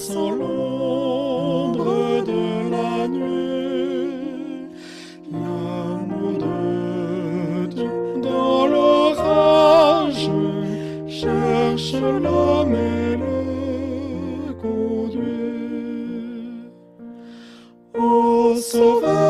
Sans l'ombre de la nuit. L'amour de Dieu dans l'orage cherche l'homme et le conduit. Au sauveur.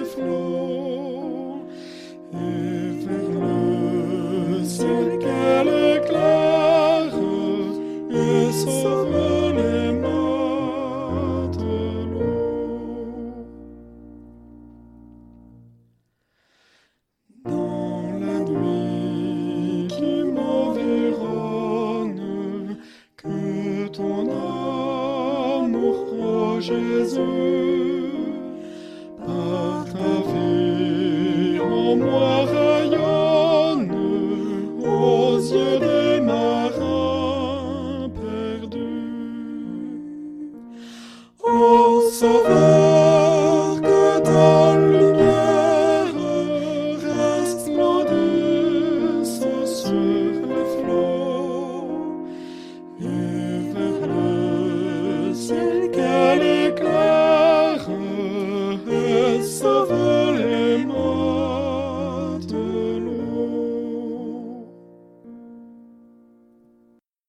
Jésus, par ta vie en moi rayonne aux yeux des marins perdus.